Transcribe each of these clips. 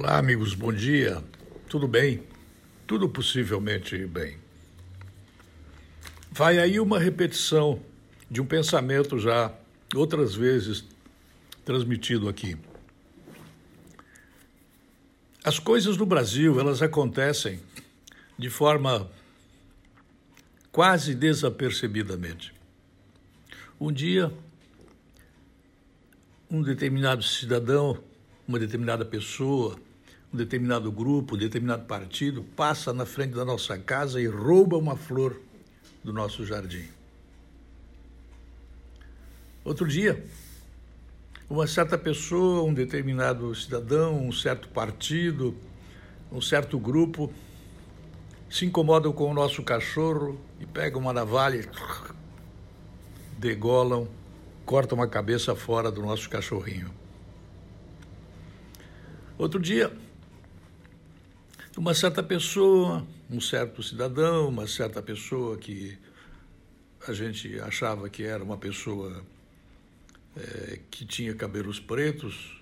Olá, amigos, bom dia. Tudo bem? Tudo possivelmente bem. Vai aí uma repetição de um pensamento já outras vezes transmitido aqui. As coisas no Brasil, elas acontecem de forma quase desapercebidamente. Um dia, um determinado cidadão uma determinada pessoa, um determinado grupo, um determinado partido passa na frente da nossa casa e rouba uma flor do nosso jardim. Outro dia, uma certa pessoa, um determinado cidadão, um certo partido, um certo grupo se incomodam com o nosso cachorro e pegam uma navalha degolam, cortam a cabeça fora do nosso cachorrinho. Outro dia, uma certa pessoa, um certo cidadão, uma certa pessoa que a gente achava que era uma pessoa é, que tinha cabelos pretos,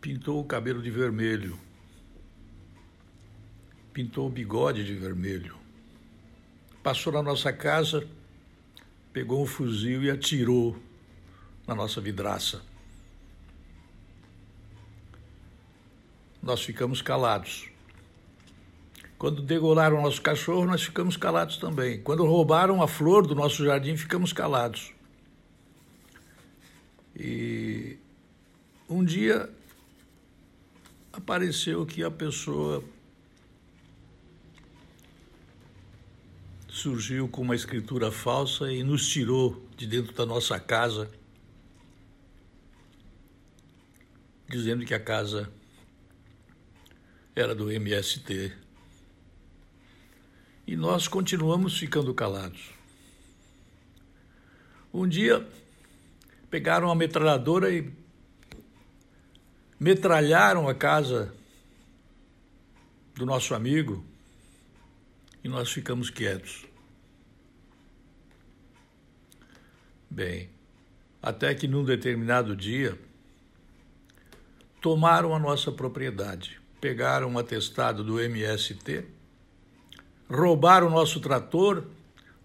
pintou o cabelo de vermelho, pintou o bigode de vermelho, passou na nossa casa, pegou um fuzil e atirou na nossa vidraça. nós ficamos calados. Quando degolaram o nosso cachorro, nós ficamos calados também. Quando roubaram a flor do nosso jardim, ficamos calados. E um dia apareceu que a pessoa surgiu com uma escritura falsa e nos tirou de dentro da nossa casa, dizendo que a casa era do MST. E nós continuamos ficando calados. Um dia, pegaram a metralhadora e metralharam a casa do nosso amigo e nós ficamos quietos. Bem, até que num determinado dia tomaram a nossa propriedade pegaram um atestado do MST, roubaram o nosso trator,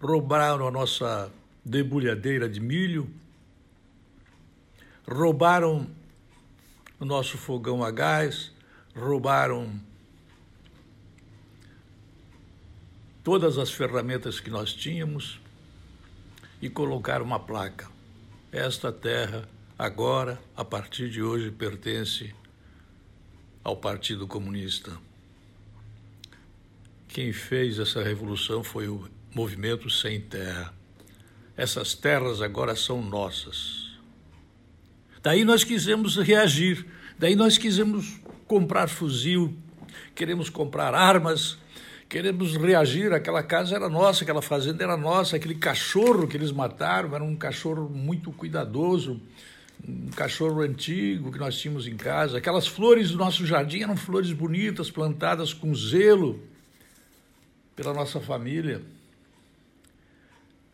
roubaram a nossa debulhadeira de milho, roubaram o nosso fogão a gás, roubaram todas as ferramentas que nós tínhamos e colocaram uma placa. Esta terra, agora, a partir de hoje, pertence ao Partido Comunista. Quem fez essa revolução foi o Movimento Sem Terra. Essas terras agora são nossas. Daí nós quisemos reagir, daí nós quisemos comprar fuzil, queremos comprar armas, queremos reagir. Aquela casa era nossa, aquela fazenda era nossa, aquele cachorro que eles mataram era um cachorro muito cuidadoso um cachorro antigo que nós tínhamos em casa. Aquelas flores do nosso jardim eram flores bonitas, plantadas com zelo pela nossa família.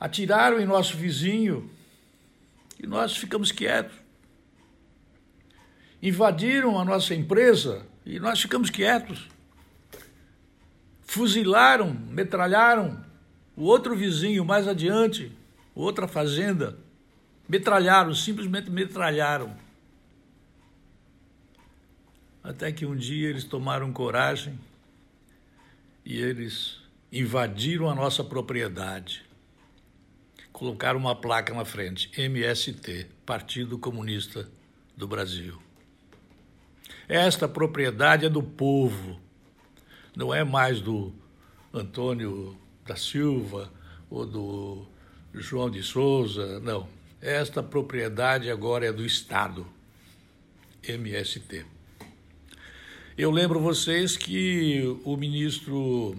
Atiraram em nosso vizinho e nós ficamos quietos. Invadiram a nossa empresa e nós ficamos quietos. Fuzilaram, metralharam o outro vizinho mais adiante, outra fazenda Metralharam, simplesmente metralharam. Até que um dia eles tomaram coragem e eles invadiram a nossa propriedade. Colocaram uma placa na frente, MST, Partido Comunista do Brasil. Esta propriedade é do povo, não é mais do Antônio da Silva ou do João de Souza, não. Esta propriedade agora é do Estado, MST. Eu lembro vocês que o ministro,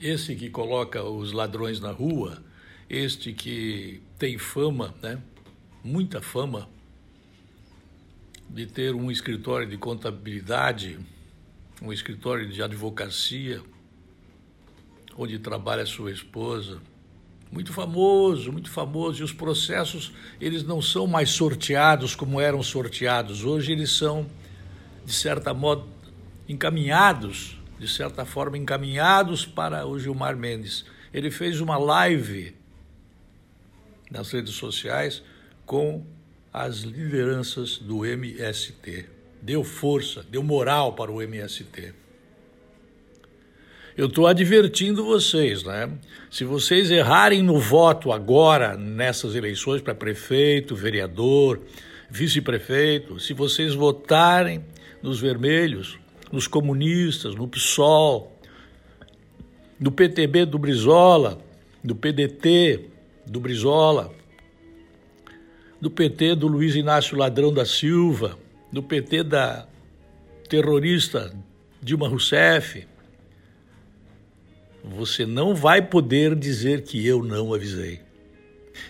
esse que coloca os ladrões na rua, este que tem fama, né? muita fama, de ter um escritório de contabilidade, um escritório de advocacia, onde trabalha sua esposa, muito famoso, muito famoso, e os processos eles não são mais sorteados como eram sorteados. Hoje eles são de certa modo, encaminhados, de certa forma, encaminhados para o Gilmar Mendes. Ele fez uma live nas redes sociais com as lideranças do MST. Deu força, deu moral para o MST. Eu estou advertindo vocês, né? Se vocês errarem no voto agora, nessas eleições para prefeito, vereador, vice-prefeito, se vocês votarem nos vermelhos, nos comunistas, no PSOL, no PTB do Brizola, do PDT do Brizola, do PT do Luiz Inácio Ladrão da Silva, do PT da terrorista Dilma Rousseff, você não vai poder dizer que eu não avisei.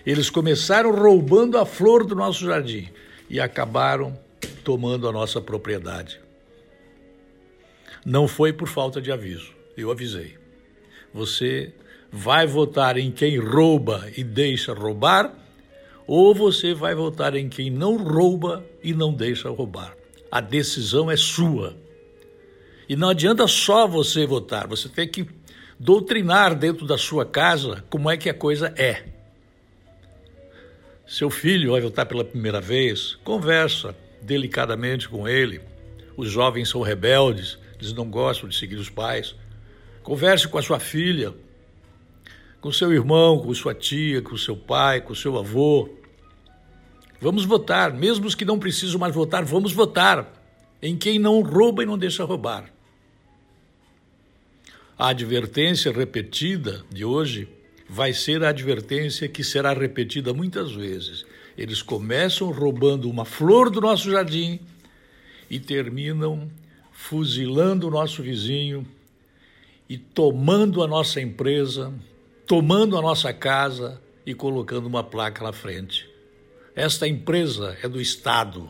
Eles começaram roubando a flor do nosso jardim e acabaram tomando a nossa propriedade. Não foi por falta de aviso, eu avisei. Você vai votar em quem rouba e deixa roubar, ou você vai votar em quem não rouba e não deixa roubar. A decisão é sua. E não adianta só você votar, você tem que doutrinar dentro da sua casa como é que a coisa é. Seu filho vai votar pela primeira vez, conversa delicadamente com ele. Os jovens são rebeldes, eles não gostam de seguir os pais. Converse com a sua filha, com seu irmão, com sua tia, com seu pai, com seu avô. Vamos votar, mesmo os que não precisam mais votar, vamos votar em quem não rouba e não deixa roubar. A advertência repetida de hoje vai ser a advertência que será repetida muitas vezes. Eles começam roubando uma flor do nosso jardim e terminam fuzilando o nosso vizinho e tomando a nossa empresa, tomando a nossa casa e colocando uma placa na frente. Esta empresa é do Estado,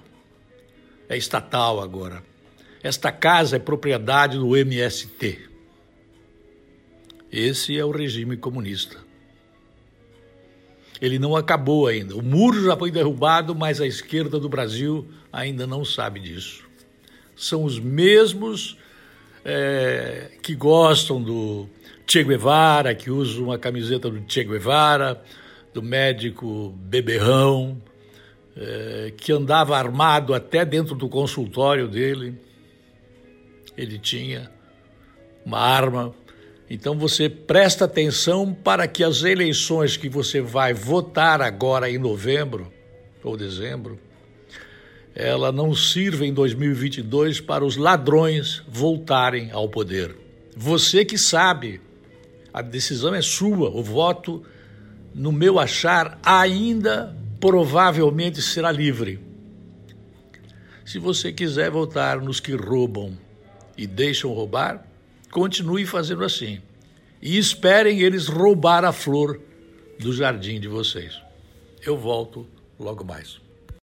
é estatal agora. Esta casa é propriedade do MST. Esse é o regime comunista. Ele não acabou ainda. O muro já foi derrubado, mas a esquerda do Brasil ainda não sabe disso. São os mesmos é, que gostam do Che Guevara, que usam uma camiseta do Che Guevara, do médico beberrão, é, que andava armado até dentro do consultório dele. Ele tinha uma arma então você presta atenção para que as eleições que você vai votar agora em novembro ou dezembro, ela não sirva em 2022 para os ladrões voltarem ao poder. Você que sabe, a decisão é sua, o voto, no meu achar, ainda provavelmente será livre. Se você quiser votar nos que roubam e deixam roubar, Continue fazendo assim. E esperem eles roubar a flor do jardim de vocês. Eu volto logo mais.